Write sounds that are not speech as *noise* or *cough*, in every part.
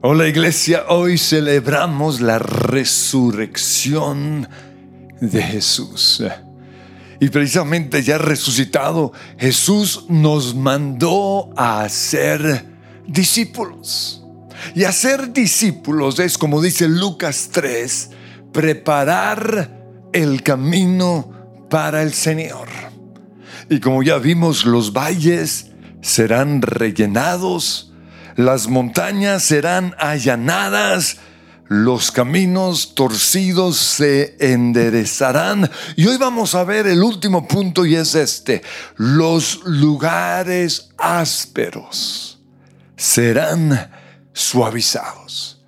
Hola iglesia, hoy celebramos la resurrección de Jesús. Y precisamente ya resucitado, Jesús nos mandó a ser discípulos. Y hacer discípulos es, como dice Lucas 3, preparar el camino para el Señor. Y como ya vimos, los valles serán rellenados las montañas serán allanadas, los caminos torcidos se enderezarán. Y hoy vamos a ver el último punto y es este. Los lugares ásperos serán suavizados.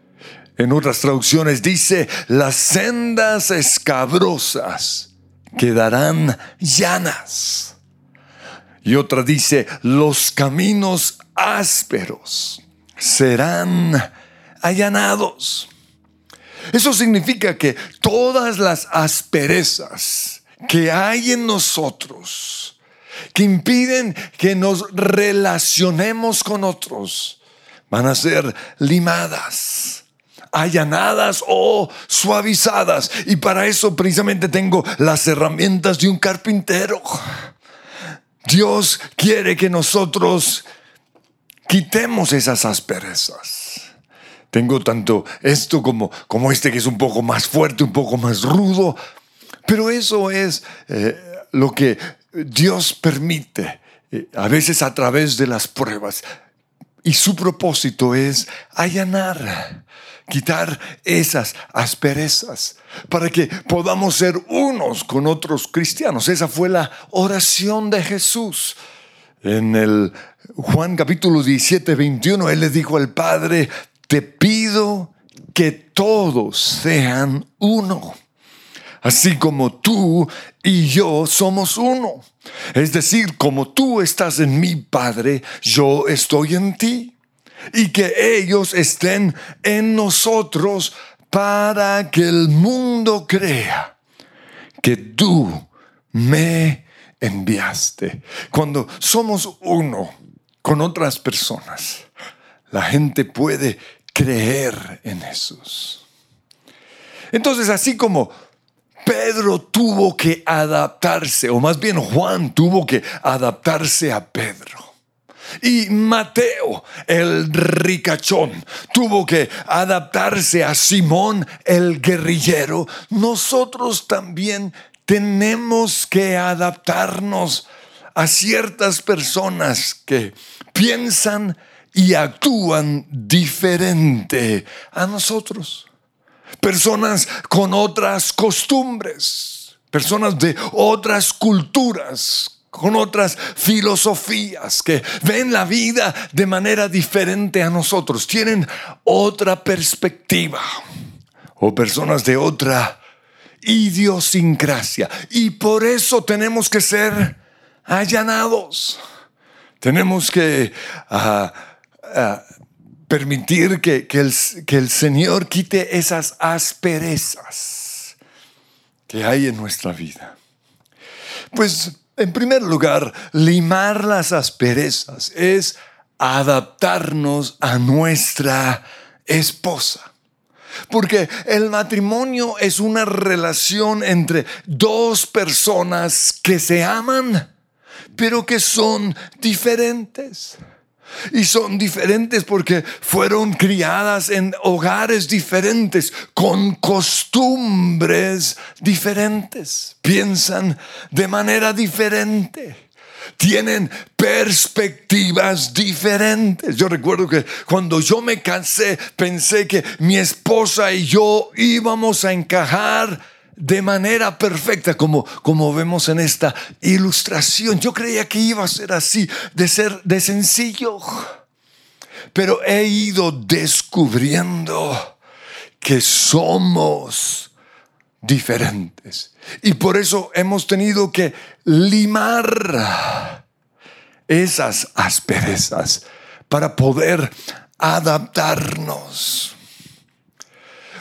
En otras traducciones dice, las sendas escabrosas quedarán llanas. Y otra dice, los caminos ásperos serán allanados. Eso significa que todas las asperezas que hay en nosotros, que impiden que nos relacionemos con otros, van a ser limadas, allanadas o suavizadas. Y para eso precisamente tengo las herramientas de un carpintero. Dios quiere que nosotros quitemos esas asperezas. Tengo tanto esto como, como este que es un poco más fuerte, un poco más rudo, pero eso es eh, lo que Dios permite, eh, a veces a través de las pruebas. Y su propósito es allanar, quitar esas asperezas, para que podamos ser unos con otros cristianos. Esa fue la oración de Jesús. En el Juan capítulo 17, 21, Él le dijo al Padre, te pido que todos sean uno, así como tú y yo somos uno. Es decir, como tú estás en mi Padre, yo estoy en ti. Y que ellos estén en nosotros para que el mundo crea que tú me enviaste. Cuando somos uno con otras personas, la gente puede creer en Jesús. Entonces, así como Pedro tuvo que adaptarse, o más bien Juan tuvo que adaptarse a Pedro. Y Mateo, el ricachón, tuvo que adaptarse a Simón, el guerrillero. Nosotros también tenemos que adaptarnos a ciertas personas que piensan y actúan diferente a nosotros. Personas con otras costumbres, personas de otras culturas, con otras filosofías, que ven la vida de manera diferente a nosotros, tienen otra perspectiva, o personas de otra idiosincrasia. Y por eso tenemos que ser allanados. Tenemos que ah, ah, permitir que, el, que el Señor quite esas asperezas que hay en nuestra vida. Pues, en primer lugar, limar las asperezas es adaptarnos a nuestra esposa. Porque el matrimonio es una relación entre dos personas que se aman, pero que son diferentes. Y son diferentes porque fueron criadas en hogares diferentes, con costumbres diferentes. Piensan de manera diferente tienen perspectivas diferentes. Yo recuerdo que cuando yo me cansé, pensé que mi esposa y yo íbamos a encajar de manera perfecta, como, como vemos en esta ilustración. Yo creía que iba a ser así, de ser de sencillo. Pero he ido descubriendo que somos diferentes. Y por eso hemos tenido que limar esas asperezas para poder adaptarnos.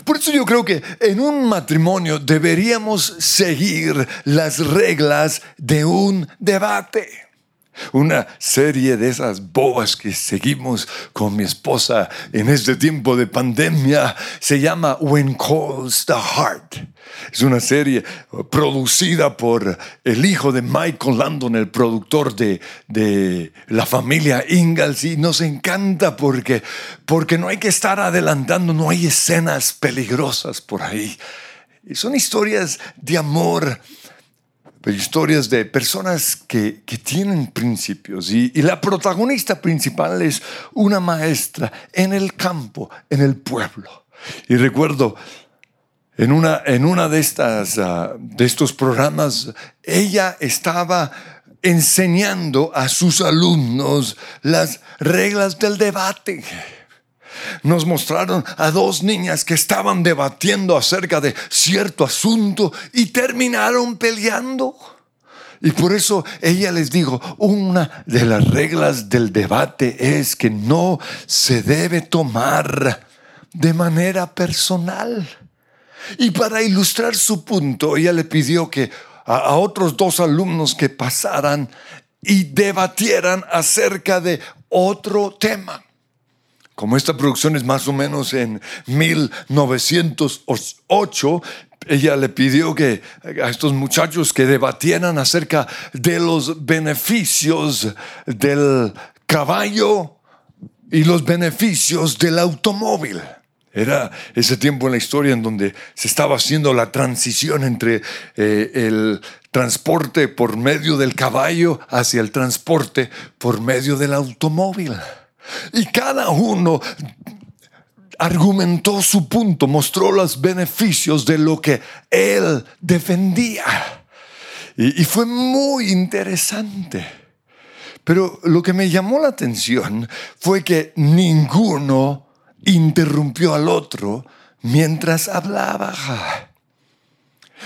Por eso yo creo que en un matrimonio deberíamos seguir las reglas de un debate. Una serie de esas bobas que seguimos con mi esposa en este tiempo de pandemia se llama When Calls the Heart. Es una serie producida por el hijo de Michael Landon, el productor de, de la familia Ingalls, y nos encanta porque, porque no hay que estar adelantando, no hay escenas peligrosas por ahí. son historias de amor historias de personas que, tienen principios y, la protagonista principal es una maestra en el campo, en el pueblo. Y recuerdo en una, en una de, estas, ah, de estos programas, ella estaba enseñando a sus alumnos las reglas del debate nos mostraron a dos niñas que estaban debatiendo acerca de cierto asunto y terminaron peleando. Y por eso ella les dijo, una de las reglas del debate es que no se debe tomar de manera personal. Y para ilustrar su punto, ella le pidió que a, otros dos alumnos que pasaran y debatieran acerca de otro tema. Como esta producción es más o menos en 1908, ella le pidió que a estos muchachos que debatieran acerca de los beneficios del caballo y los beneficios del automóvil. Era ese tiempo en la historia en donde se estaba haciendo la transición entre eh, el transporte por medio del caballo hacia el transporte por medio del automóvil. Y cada uno argumentó su punto, mostró los beneficios de lo que él defendía. Y, fue muy interesante. Pero lo que me llamó la atención fue que ninguno interrumpió al otro mientras hablaba.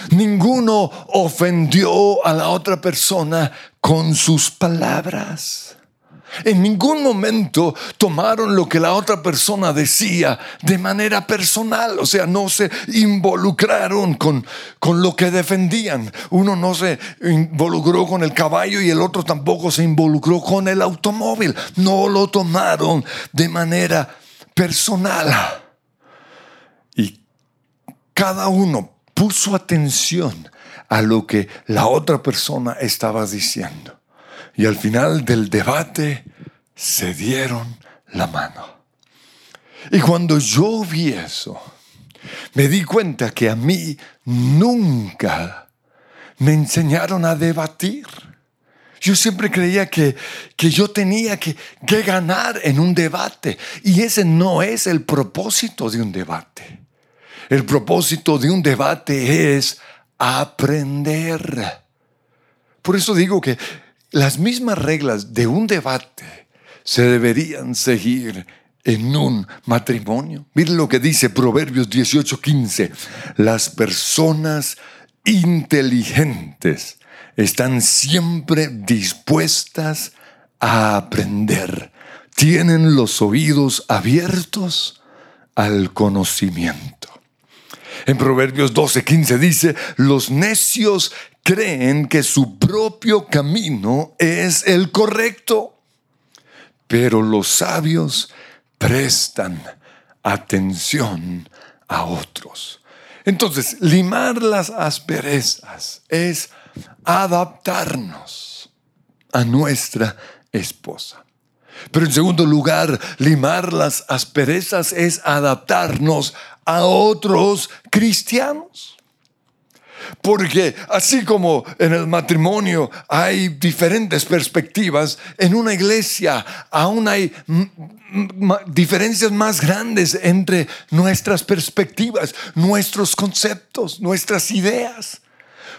Ninguno ofendió a la otra persona con sus palabras. En ningún momento tomaron lo que la otra persona decía de manera personal, o sea, no se involucraron con, con lo que defendían. Uno no se involucró con el caballo y el otro tampoco se involucró con el automóvil. No lo tomaron de manera personal. Y cada uno puso atención a lo que la otra persona estaba diciendo y al final del debate se dieron la mano. Y cuando yo vi eso, me di cuenta que a mí nunca me enseñaron a debatir. Yo siempre creía que, que yo tenía que, que ganar en un debate y ese no es el propósito de un debate. El propósito de un debate es aprender. Por eso digo que las mismas reglas de un debate se deberían seguir en un matrimonio. Miren lo que dice Proverbios 18:15. Las personas inteligentes están siempre dispuestas a aprender. Tienen los oídos abiertos al conocimiento. En Proverbios 12:15 dice, los necios creen que su propio camino es el correcto, pero los sabios prestan atención a otros. Entonces, limar las asperezas es adaptarnos a nuestra esposa. Pero en segundo lugar, limar las asperezas es adaptarnos a otros cristianos. Porque así como en el matrimonio hay diferentes perspectivas, en una iglesia aún hay diferencias más grandes entre nuestras perspectivas, nuestros conceptos, nuestras ideas.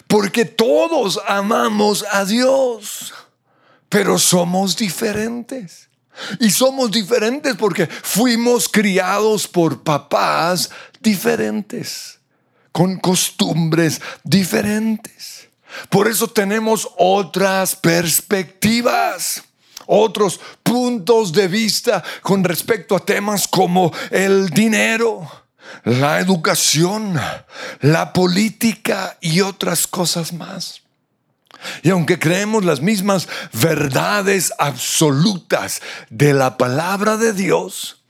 Porque todos amamos a Dios, pero somos diferentes. Y somos diferentes porque fuimos criados por papás diferentes con costumbres diferentes. Por eso tenemos otras perspectivas, otros puntos de vista con respecto a temas como el dinero, la educación, la política y otras cosas más. Y aunque creemos las mismas verdades absolutas de la palabra de Dios,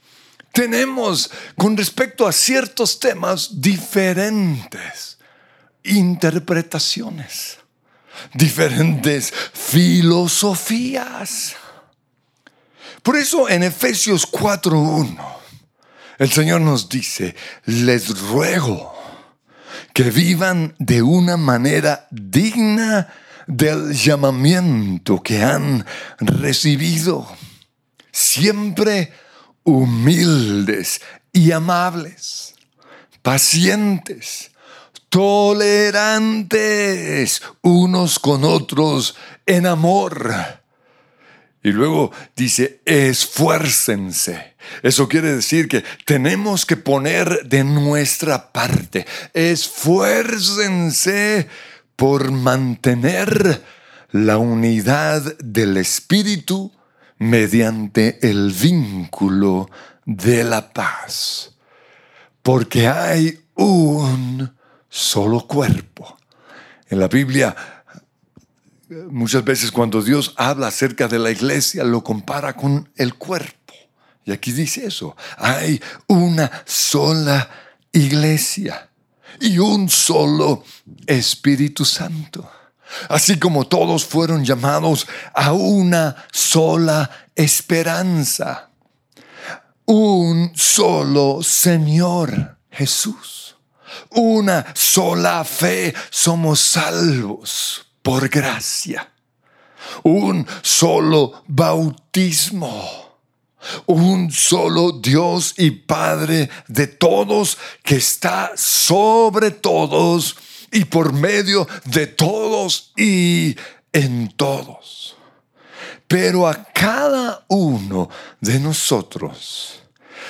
tenemos con respecto a ciertos temas diferentes interpretaciones, diferentes filosofías. Por eso en Efesios 4.1 el Señor nos dice, les ruego que vivan de una manera digna del llamamiento que han recibido, siempre humildes y amables, pacientes, tolerantes unos con otros en amor. Y luego dice, esfuércense. Eso quiere decir que tenemos que poner de nuestra parte. Esfuércense por mantener la unidad del Espíritu mediante el vínculo de la paz. Porque hay un solo cuerpo. En la Biblia, muchas veces cuando Dios habla acerca de la iglesia, lo compara con el cuerpo. Y aquí dice eso, hay una sola iglesia y un solo Espíritu Santo. Así como todos fueron llamados a una sola esperanza, un solo Señor Jesús, una sola fe, somos salvos por gracia, un solo bautismo. Un solo Dios y Padre de todos, que está sobre todos y por medio de todos y en todos. Pero a cada uno de nosotros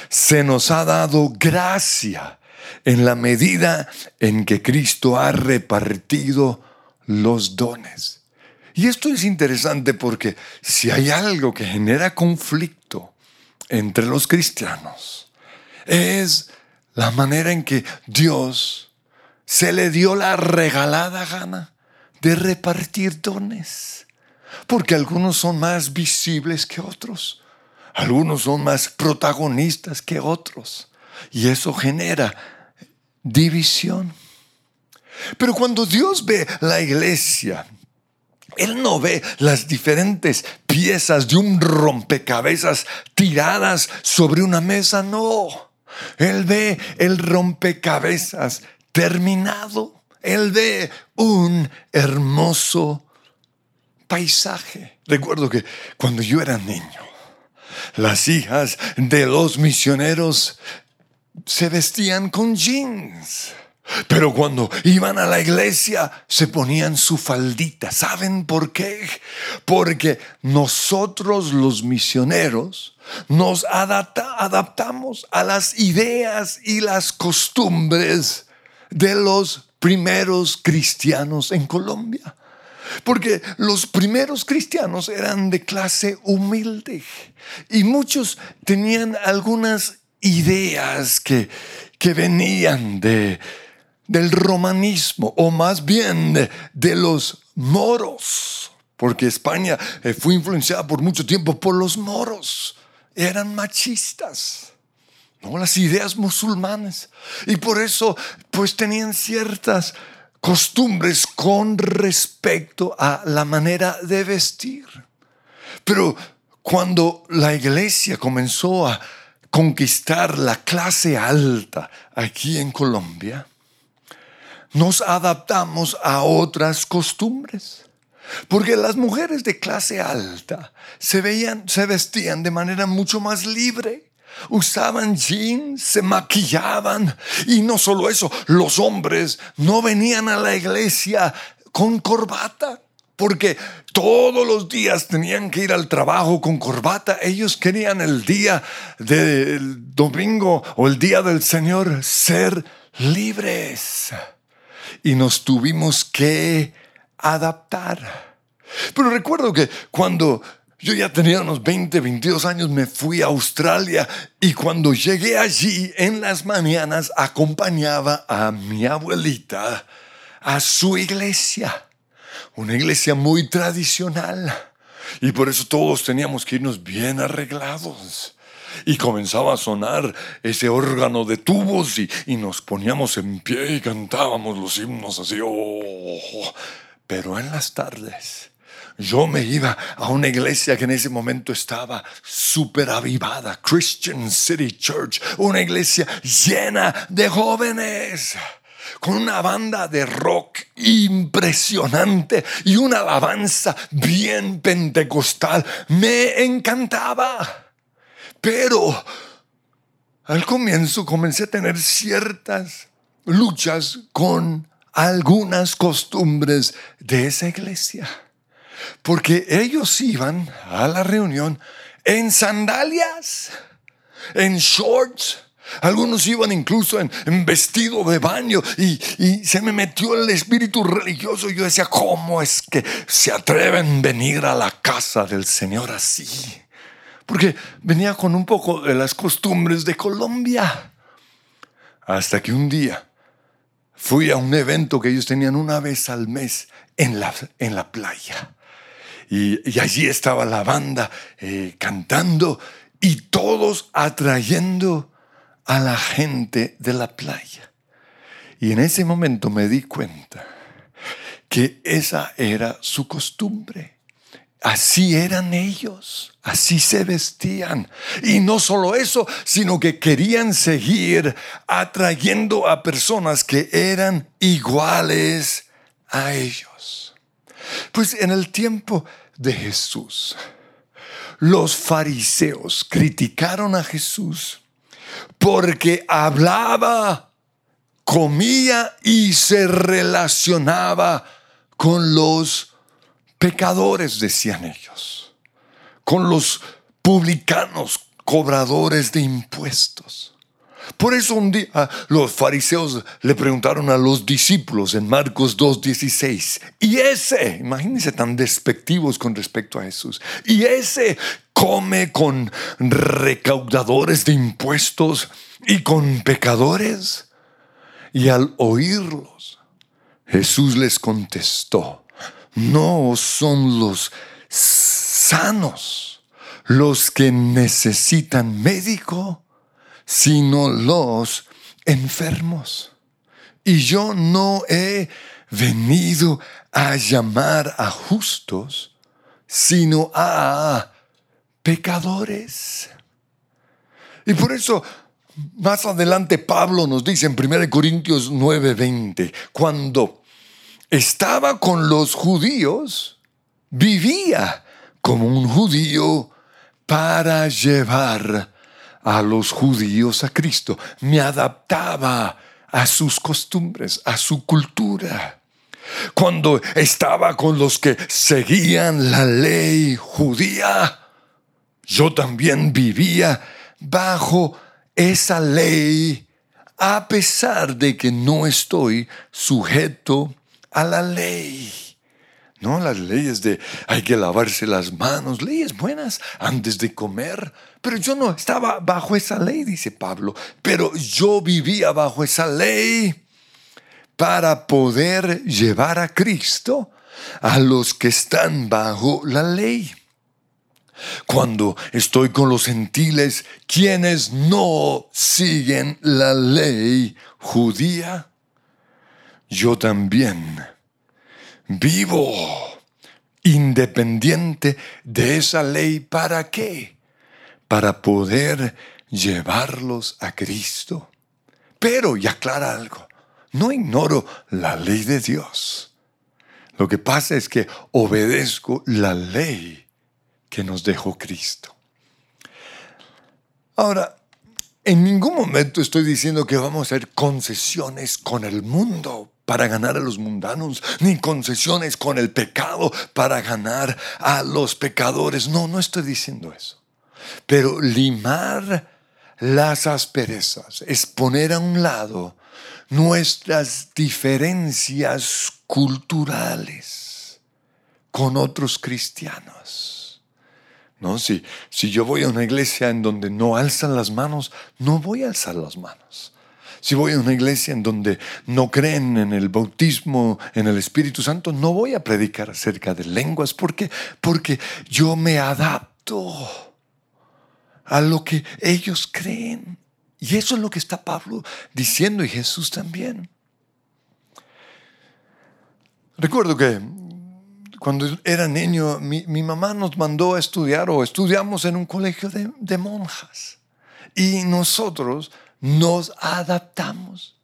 se nos ha dado gracia en la medida en que Cristo ha repartido los dones. Y esto es interesante porque si hay algo que genera conflicto entre los cristianos es la manera en que Dios se le dio la regalada gana de repartir dones. Porque algunos son más visibles que otros. Algunos son más protagonistas que otros. Y eso genera división. Pero cuando Dios ve la iglesia él no ve las diferentes piezas de un rompecabezas tiradas sobre una mesa, no. Él ve el rompecabezas terminado. Él ve un hermoso paisaje. Recuerdo que cuando yo era niño, las hijas de los misioneros se vestían con jeans pero cuando iban a la iglesia se ponían su faldita. ¿Saben por qué? Porque nosotros los misioneros nos adaptamos a las ideas y las costumbres de los primeros cristianos en Colombia. Porque los primeros cristianos eran de clase humilde y muchos tenían algunas ideas que, que venían de, del romanismo, o más bien de, los moros, porque España eh, fue influenciada por mucho tiempo por los moros. Eran machistas. Las ideas musulmanes. Y por eso, pues tenían ciertas costumbres con respecto a la manera de vestir. Pero cuando la iglesia comenzó a conquistar la clase alta aquí en Colombia, nos adaptamos a otras costumbres. Porque las mujeres de clase alta se veían, se vestían de manera mucho más libre. Usaban jeans, se maquillaban y no solo eso, los hombres no venían a la iglesia con corbata, porque todos los días tenían que ir al trabajo con corbata. Ellos querían el día del domingo o el día del Señor ser libres y nos tuvimos que adaptar. Pero recuerdo que cuando yo ya tenía unos 20, 22 años, me fui a Australia y cuando llegué allí en las mañanas acompañaba a mi abuelita a su iglesia. una iglesia muy tradicional. Y por eso todos teníamos que irnos bien arreglados. Y comenzaba a sonar ese órgano de tubos y, nos poníamos en pie y cantábamos los himnos así. Oh. Pero en las tardes yo me iba a una iglesia que en ese momento estaba súper avivada, Christian City Church, una iglesia llena de jóvenes con una banda de rock impresionante y una alabanza bien pentecostal. Me encantaba. Pero al comienzo comencé a tener ciertas luchas con algunas costumbres de esa iglesia. Porque ellos iban a la reunión en sandalias, en shorts, algunos iban incluso en, vestido de baño y, se me metió el espíritu religioso. Y yo decía, ¿cómo es que se atreven a venir a la casa del Señor así? Porque venía con un poco de las costumbres de Colombia. Hasta que un día fui a un evento que ellos tenían una vez al mes en la, en la playa. Y, allí estaba la banda eh, cantando y todos atrayendo a la gente de la playa. Y en ese momento me di cuenta que esa era su costumbre. Así eran ellos, así se vestían. Y no solo eso, sino que querían seguir atrayendo a personas que eran iguales a ellos. Pues en el tiempo de Jesús, los fariseos criticaron a Jesús porque hablaba, comía y se relacionaba con los pecadores, decían ellos, con los publicanos, cobradores de impuestos. Por eso un día los fariseos le preguntaron a los discípulos en Marcos 2.16, y ese, imagínense tan despectivos con respecto a Jesús, y ese come con recaudadores de impuestos y con pecadores. Y al oírlos, Jesús les contestó, no son los sanos los que necesitan médico, sino los enfermos. Y yo no he venido a llamar a justos, sino a pecadores. Y por eso más adelante Pablo nos dice en 1 Corintios 9:20, cuando estaba con los judíos, vivía como un judío para llevar a los judíos a Cristo. Me adaptaba a sus costumbres, a su cultura. Cuando estaba con los que seguían la ley judía, yo también vivía bajo esa ley a pesar de que no estoy sujeto a la ley. No, las leyes de hay que lavarse las manos, leyes buenas antes de comer. Pero yo no estaba bajo esa ley, dice Pablo. Pero yo vivía bajo esa ley para poder llevar a Cristo a los que están bajo la ley. Cuando estoy con los gentiles, quienes no siguen la ley judía, yo también vivo independiente de esa ley. ¿Para qué? Para poder llevarlos a Cristo. Pero, y aclara algo, no ignoro la ley de Dios. Lo que pasa es que obedezco la ley que nos dejó Cristo. Ahora, en ningún momento estoy diciendo que vamos a hacer concesiones con el mundo para ganar a los mundanos, ni concesiones con el pecado para ganar a los pecadores. No, no estoy diciendo eso. Pero limar las asperezas es poner a un lado nuestras diferencias culturales con otros cristianos. ¿no? Si, si yo voy a una iglesia en donde no alzan las manos, no voy a alzar las manos. Si voy a una iglesia en donde no creen en el bautismo, en el Espíritu Santo, no voy a predicar acerca de lenguas. ¿Por qué? Porque yo me adapto a lo que ellos creen. Y eso es lo que está Pablo diciendo y Jesús también. Recuerdo que cuando era niño, mi, mamá nos mandó a estudiar o estudiamos en un colegio de, de monjas. Y nosotros nos adaptamos.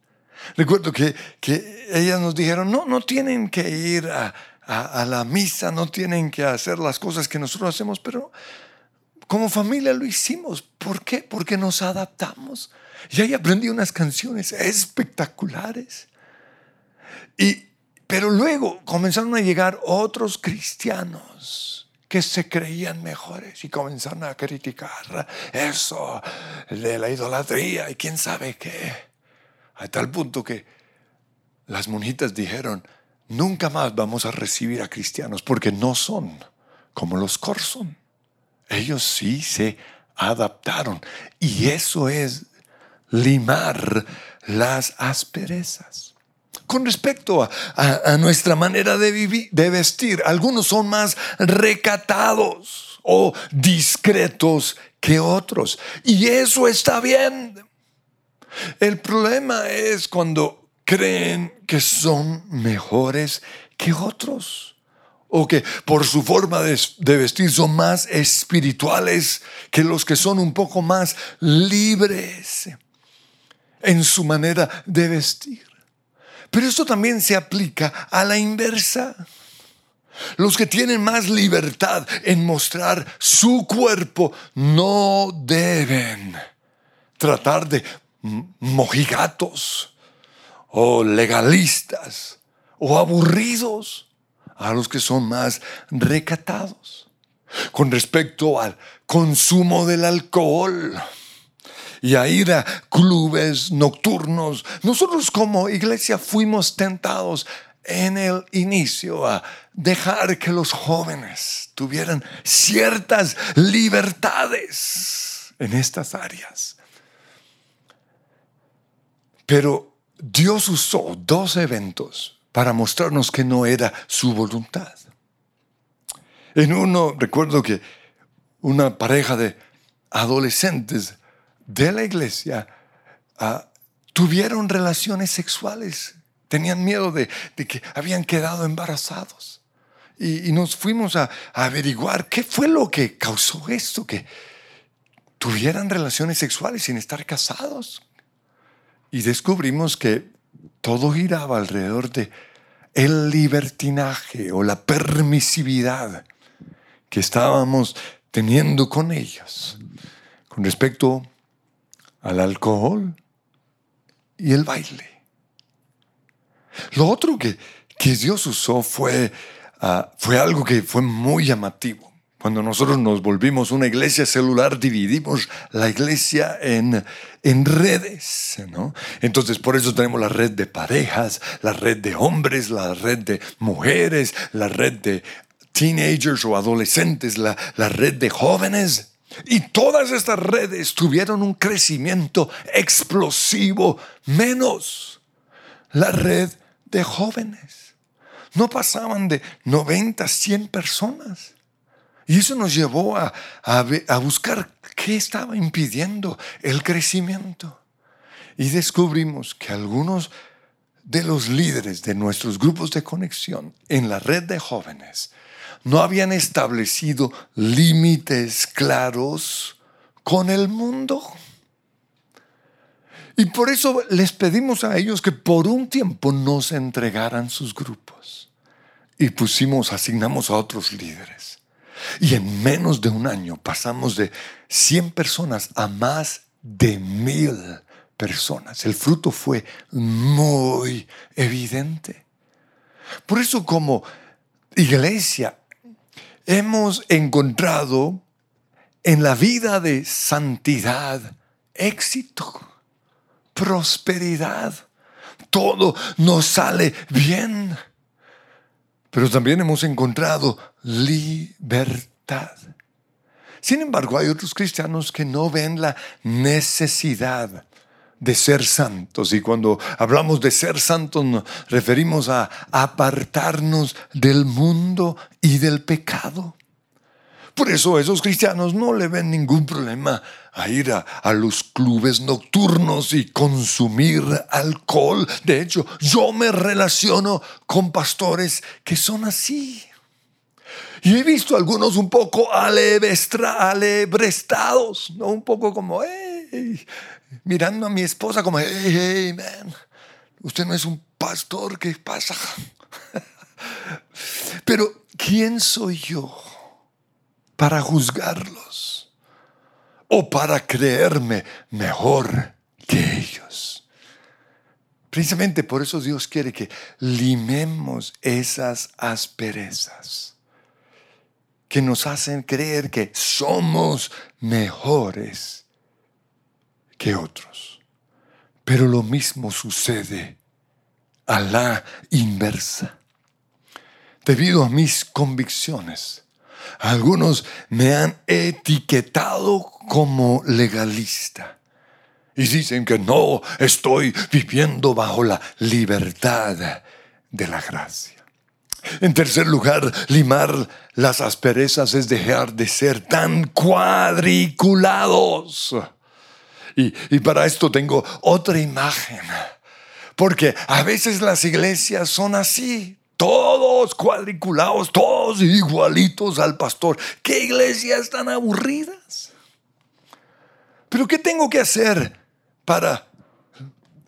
Recuerdo que, que ellas nos dijeron, no, no tienen que ir a, a, la misa, no tienen que hacer las cosas que nosotros hacemos, pero como familia lo hicimos. ¿Por qué? Porque nos adaptamos. Y ahí aprendí unas canciones espectaculares. Y, pero luego comenzaron a llegar otros cristianos que se creían mejores y comenzaron a criticar eso de la idolatría y quién sabe qué. A tal punto que las monjitas dijeron, nunca más vamos a recibir a cristianos porque no son como los Corson. Ellos sí se adaptaron y eso es limar las asperezas. Con respecto a, nuestra manera de vivir, de vestir, algunos son más recatados o discretos que otros. Y eso está bien. El problema es cuando creen que son mejores que otros o que por su forma de, vestir son más espirituales que los que son un poco más libres en su manera de vestir. Pero esto también se aplica a la inversa. Los que tienen más libertad en mostrar su cuerpo no deben tratar de mojigatos o legalistas o aburridos a los que son más recatados. Con respecto al consumo del alcohol, y a ir a clubes nocturnos. Nosotros como iglesia fuimos tentados en el inicio a dejar que los jóvenes tuvieran ciertas libertades en estas áreas. Pero Dios usó dos eventos para mostrarnos que no era su voluntad. En uno, recuerdo que una pareja de adolescentes de la iglesia ah, tuvieron relaciones sexuales. Tenían miedo de, que habían quedado embarazados. Y, nos fuimos a, averiguar qué fue lo que causó esto, que tuvieran relaciones sexuales sin estar casados. Y descubrimos que todo giraba alrededor de el libertinaje o la permisividad que estábamos teniendo con ellos con respecto al alcohol y el baile. Lo otro que, que Dios usó fue, ah, fue algo que fue muy llamativo. Cuando nosotros nos volvimos una iglesia celular, dividimos la iglesia en, en redes, ¿no? Entonces, por eso tenemos la red de parejas, la red de hombres, la red de mujeres, la red de teenagers o adolescentes, la, la red de jóvenes. Y todas estas redes tuvieron un crecimiento explosivo, menos la red de jóvenes. No pasaban de 90 a 100 personas. Y eso nos llevó a, a, buscar qué estaba impidiendo el crecimiento. Y descubrimos que algunos de los líderes de nuestros grupos de conexión en la red de jóvenes no habían establecido límites claros con el mundo. Y por eso les pedimos a ellos que por un tiempo nos entregaran sus grupos. Y pusimos, asignamos a otros líderes. Y en menos de un año pasamos de 100 personas a más de mil personas. El fruto fue muy evidente. Por eso como iglesia hemos encontrado en la vida de santidad éxito, prosperidad. Todo nos sale bien. Pero también hemos encontrado libertad. Sin embargo, hay otros cristianos que no ven la necesidad de ser santos. Y cuando hablamos de ser santos nos referimos a apartarnos del mundo y del pecado. Por eso esos cristianos no le ven ningún problema a ir a, a, los clubes nocturnos y consumir alcohol. De hecho, yo me relaciono con pastores que son así. Y he visto algunos un poco alebrestados, ¿no? un poco como, mirando a mi esposa como, hey, hey, man, usted no es un pastor, ¿qué pasa? *laughs* Pero, ¿quién soy yo para juzgarlos? ¿O para creerme mejor que ellos? Precisamente por eso Dios quiere que limemos esas asperezas que nos hacen creer que somos mejores que otros. Pero lo mismo sucede a la inversa. Debido a mis convicciones, algunos me han etiquetado como legalista y dicen que no estoy viviendo bajo la libertad de la gracia. En tercer lugar, limar las asperezas es dejar de ser tan cuadriculados. Y, para esto tengo otra imagen. Porque a veces las iglesias son así, todos cuadriculados, todos igualitos al pastor. ¿Qué iglesias tan aburridas? Pero ¿qué tengo que hacer para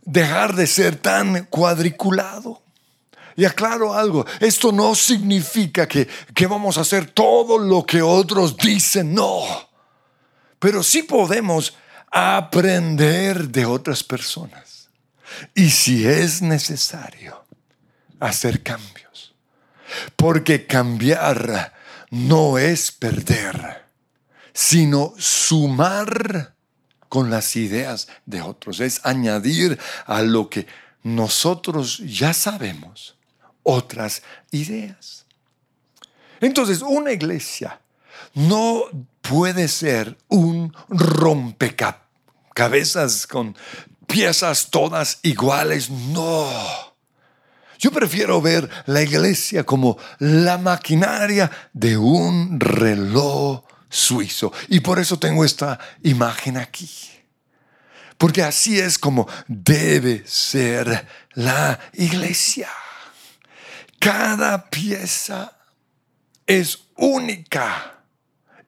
dejar de ser tan cuadriculado? Y aclaro algo, esto no significa que, que vamos a hacer todo lo que otros dicen, no. Pero sí podemos aprender de otras personas. Y si es necesario, hacer cambios. Porque cambiar no es perder, sino sumar con las ideas de otros. Es añadir a lo que nosotros ya sabemos otras ideas. Entonces, una iglesia no puede ser un rompecabezas con piezas todas iguales, no. Yo prefiero ver la iglesia como la maquinaria de un reloj suizo. Y por eso tengo esta imagen aquí. Porque así es como debe ser la iglesia. Cada pieza es única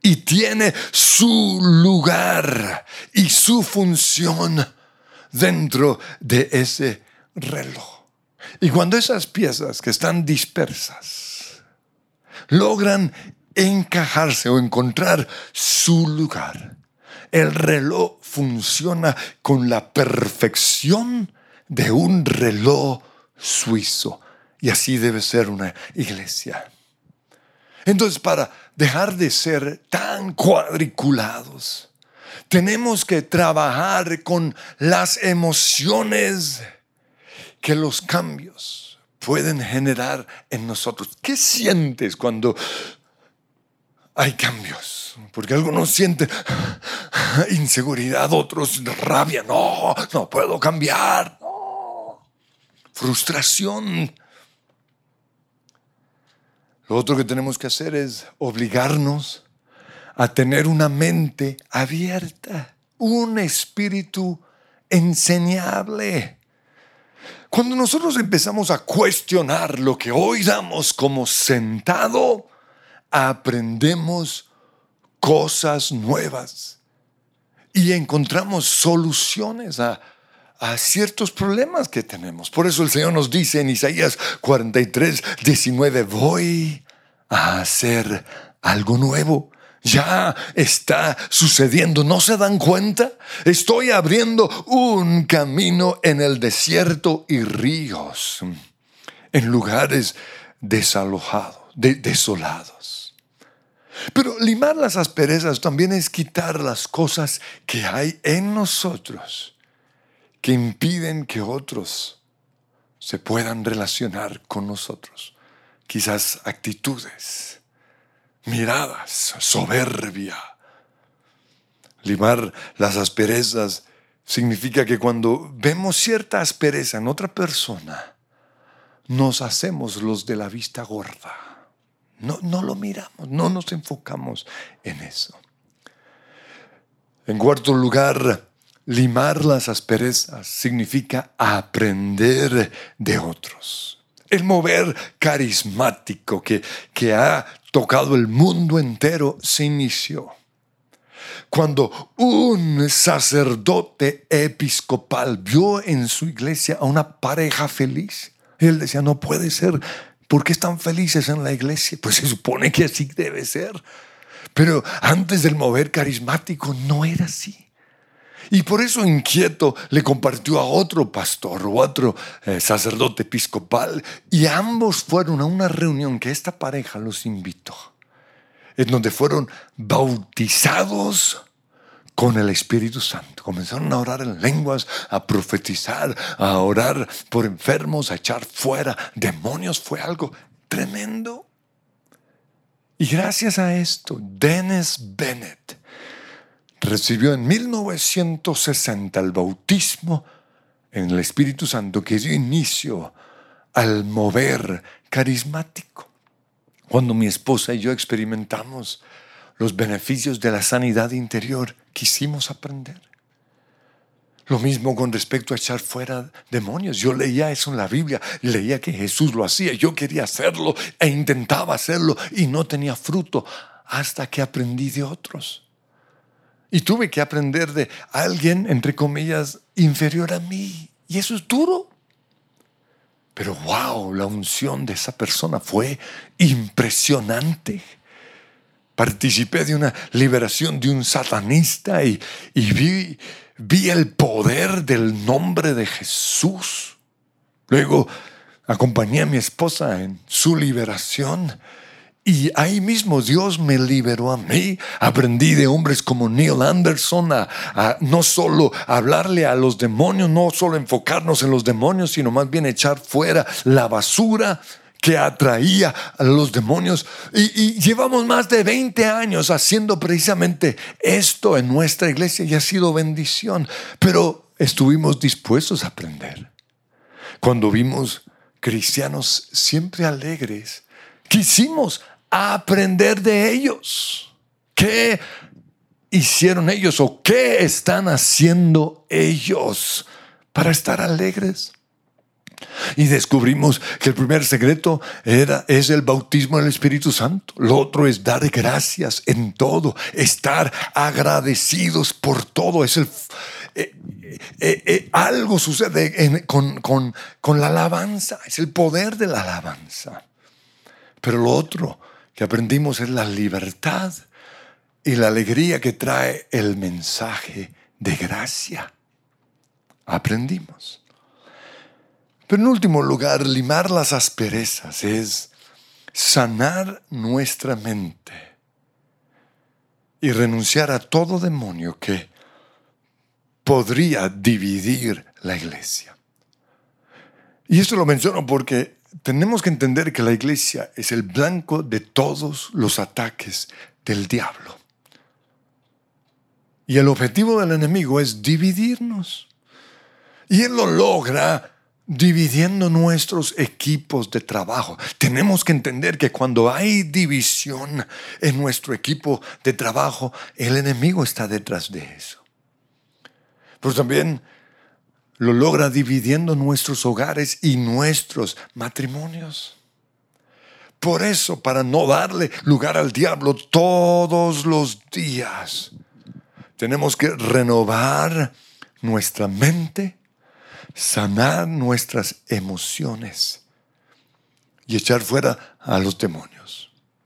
y tiene su lugar y su función dentro de ese reloj. Y cuando esas piezas que están dispersas logran encajarse o encontrar su lugar, el reloj funciona con la perfección de un reloj suizo y así debe ser una iglesia. Entonces, para dejar de ser tan cuadriculados, tenemos que trabajar con las emociones que los cambios pueden generar en nosotros. ¿Qué sientes cuando hay cambios? Porque algunos sienten inseguridad, otros rabia. No, no puedo cambiar. Frustración lo otro que tenemos que hacer es obligarnos a tener una mente abierta, un espíritu enseñable. Cuando nosotros empezamos a cuestionar lo que hoy damos como sentado, aprendemos cosas nuevas y encontramos soluciones a a ciertos problemas que tenemos. Por eso el Señor nos dice en Isaías 43, 19, voy a hacer algo nuevo. Ya está sucediendo, ¿no se dan cuenta? Estoy abriendo un camino en el desierto y ríos, en lugares desalojados, desolados. Pero limar las asperezas también es quitar las cosas que hay en nosotros que impiden que otros se puedan relacionar con nosotros. Quizás actitudes, miradas, soberbia. Limar las asperezas significa que cuando vemos cierta aspereza en otra persona, nos hacemos los de la vista gorda. No, no lo miramos, no nos enfocamos en eso. En cuarto lugar, limar las asperezas significa aprender de otros. El mover carismático que, que ha tocado el mundo entero se inició cuando un sacerdote episcopal vio en su iglesia a una pareja feliz. Él decía, no puede ser, ¿por qué están felices en la iglesia? Pues se supone que así debe ser. Pero antes del mover carismático no era así. Y por eso inquieto le compartió a otro pastor o otro eh, sacerdote episcopal y ambos fueron a una reunión que esta pareja los invitó en donde fueron bautizados con el Espíritu Santo. Comenzaron a orar en lenguas, a profetizar, a orar por enfermos, a echar fuera demonios. Fue algo tremendo. Y gracias a esto, Dennis Bennett recibió en 1960 el bautismo en el Espíritu Santo que dio inicio al mover carismático. Cuando mi esposa y yo experimentamos los beneficios de la sanidad interior, quisimos aprender. Lo mismo con respecto a echar fuera demonios. Yo leía eso en la Biblia, leía que Jesús lo hacía, yo quería hacerlo e intentaba hacerlo y no tenía fruto hasta que aprendí de otros. Y tuve que aprender de alguien, entre comillas, inferior a mí. Y eso es duro. Pero wow, la unción de esa persona fue impresionante. Participé de una liberación de un satanista y, vi, el poder del nombre de Jesús. Luego acompañé a mi esposa en su liberación y ahí mismo Dios me liberó a mí. Aprendí de hombres como Neil Anderson a, no solo hablarle a los demonios, no solo enfocarnos en los demonios, sino más bien echar fuera la basura que atraía a los demonios. Y, y, llevamos más de 20 años haciendo precisamente esto en nuestra iglesia y ha sido bendición. Pero estuvimos dispuestos a aprender. Cuando vimos cristianos siempre alegres, quisimos aprender de ellos. ¿Qué hicieron ellos o qué están haciendo ellos para estar alegres? Y descubrimos que el primer secreto era, es el bautismo del Espíritu Santo. Lo otro es dar gracias en todo, estar agradecidos por todo. Es el, eh, eh, eh, algo sucede con, con la alabanza, es el poder de la alabanza. Pero lo otro que aprendimos es la libertad y la alegría que trae el mensaje de gracia. Aprendimos. Pero en último lugar, limar las asperezas es sanar nuestra mente y renunciar a todo demonio que podría dividir la iglesia. Y esto lo menciono porque tenemos que entender que la iglesia es el blanco de todos los ataques del diablo. Y el objetivo del enemigo es dividirnos. Y él lo logra dividiendo nuestros equipos de trabajo. Tenemos que entender que cuando hay división en nuestro equipo de trabajo, el enemigo está detrás de eso. Pero también lo logra dividiendo nuestros hogares y nuestros matrimonios. Por eso, para no darle lugar al diablo todos los días, tenemos que renovar nuestra mente, sanar nuestras emociones y echar fuera a los demonios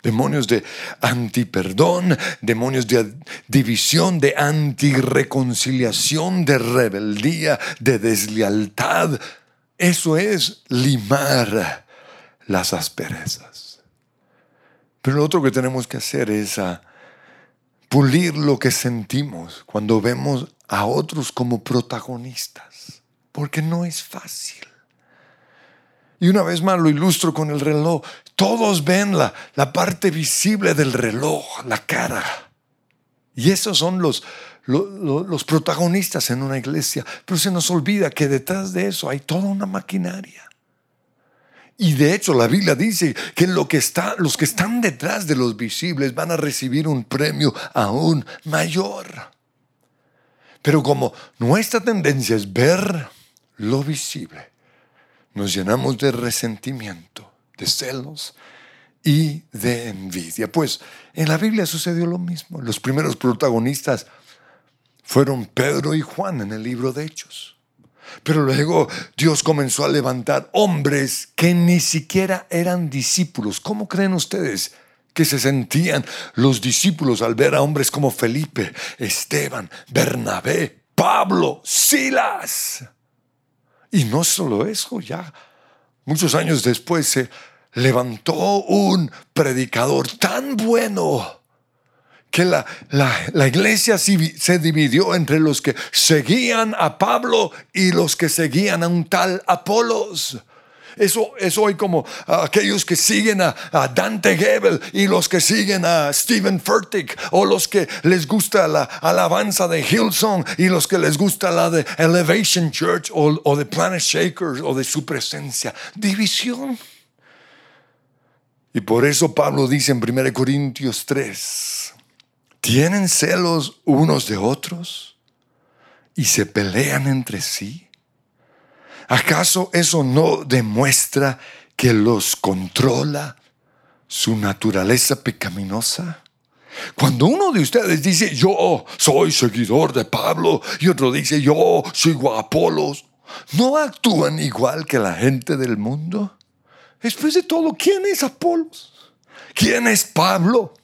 demonios de antiperdón, demonios de división, de antireconciliación, de rebeldía, de deslealtad. Eso es limar las asperezas. Pero lo otro que tenemos que hacer es pulir lo que sentimos cuando vemos a otros como protagonistas, porque no es fácil. Y una vez más lo ilustro con el reloj. Todos ven la, la parte visible del reloj, la cara. Y esos son los los protagonistas en una iglesia, pero se nos olvida que detrás de eso hay toda una maquinaria. Y de hecho la Biblia dice que, lo que está, los que están detrás de los visibles van a recibir un premio aún mayor. Pero como nuestra tendencia es ver lo visible, nos llenamos de resentimiento, de celos y de envidia. Pues en la Biblia sucedió lo mismo. Los primeros protagonistas fueron Pedro y Juan en el libro de Hechos. Pero luego Dios comenzó a levantar hombres que ni siquiera eran discípulos. ¿Cómo creen ustedes que se sentían los discípulos al ver a hombres como Felipe, Esteban, Bernabé, Pablo, Silas? Y no solo eso, ya muchos años después se levantó un predicador tan bueno que la, la, iglesia se dividió entre los que seguían a Pablo y los que seguían a un tal Apolos. Eso es hoy como aquellos que siguen a, Dante Gebel y los que siguen a Stephen Furtick o los que les gusta la alabanza de Hillsong y los que les gusta la de Elevation Church o, o de Planet Shakers o de su presencia. División. Y por eso Pablo dice en 1 Corintios 3, ¿tienen celos unos de otros y se pelean entre sí? ¿Acaso eso no demuestra que los controla su naturaleza pecaminosa? Cuando uno de ustedes dice, yo soy seguidor de Pablo, y otro dice, yo sigo a Apolos, ¿no actúan igual que la gente del mundo? Después de todo, ¿quién es Apolos? ¿Quién es Pablo?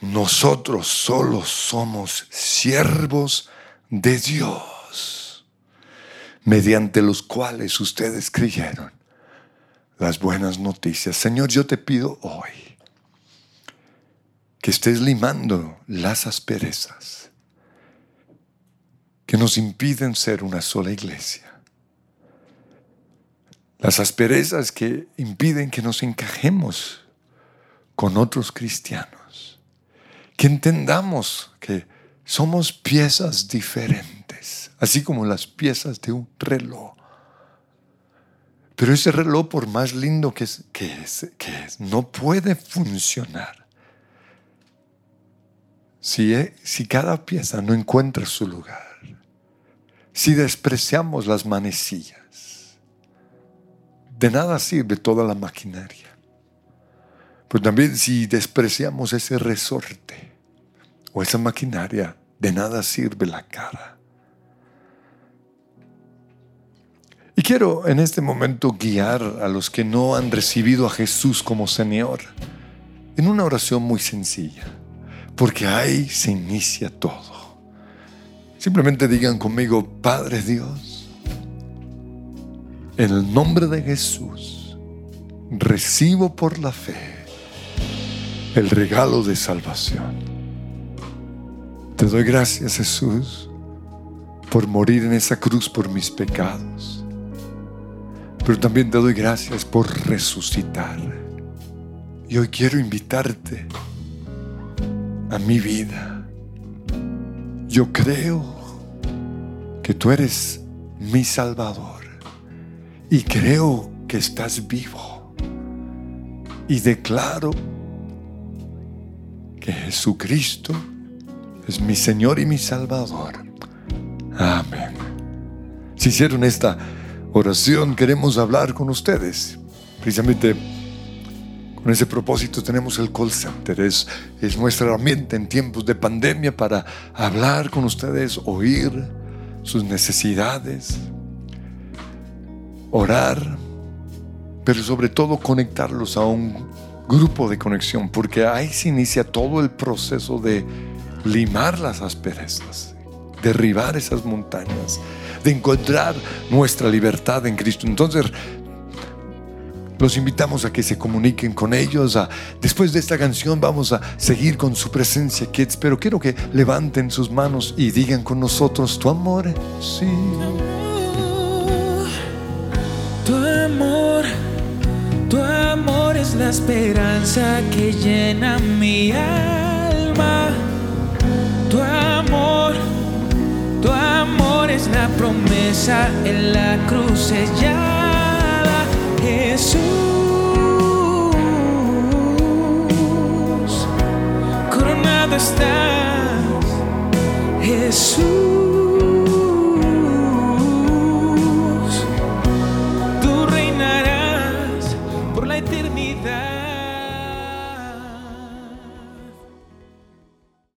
Nosotros solo somos siervos de Dios, mediante los cuales ustedes creyeron las buenas noticias. Señor, yo te pido hoy que estés limando las asperezas que nos impiden ser una sola iglesia. Las asperezas que impiden que nos encajemos con otros cristianos, que entendamos que somos piezas diferentes, así como las piezas de un reloj. Pero ese reloj, por más lindo que es, que es, que es no puede funcionar si, si cada pieza no encuentra su lugar, si despreciamos las manecillas de nada sirve toda la maquinaria. Pero también si despreciamos ese resorte o esa maquinaria, de nada sirve la cara. Y quiero en este momento guiar a los que no han recibido a Jesús como Señor en una oración muy sencilla, porque ahí se inicia todo. Simplemente digan conmigo, Padre Dios, en el nombre de Jesús, recibo por la fe el regalo de salvación. Te doy gracias, Jesús, por morir en esa cruz por mis pecados. Pero también te doy gracias por resucitar. Y hoy quiero invitarte a mi vida. Yo creo que tú eres mi Salvador y creo que estás vivo. Y declaro que Jesucristo es mi Señor y mi Salvador. Amén. Si hicieron esta oración, queremos hablar con ustedes. Precisamente con ese propósito tenemos el call center. Es, es nuestra herramienta en tiempos de pandemia para hablar con ustedes, oír sus necesidades, orar, pero sobre todo conectarlos a un grupo de conexión, porque ahí se inicia todo el proceso de limar las asperezas, derribar esas montañas, de encontrar nuestra libertad en Cristo. Entonces, los invitamos a que se comuniquen con ellos. después de esta canción vamos a seguir con su presencia, Kids, pero quiero que levanten sus manos y digan con nosotros, tu amor, sí. Tu amor, tu amor es la esperanza que llena mi alma. Tu amor una promesa en la cruz sellada. Jesús, coronado estás. Jesús,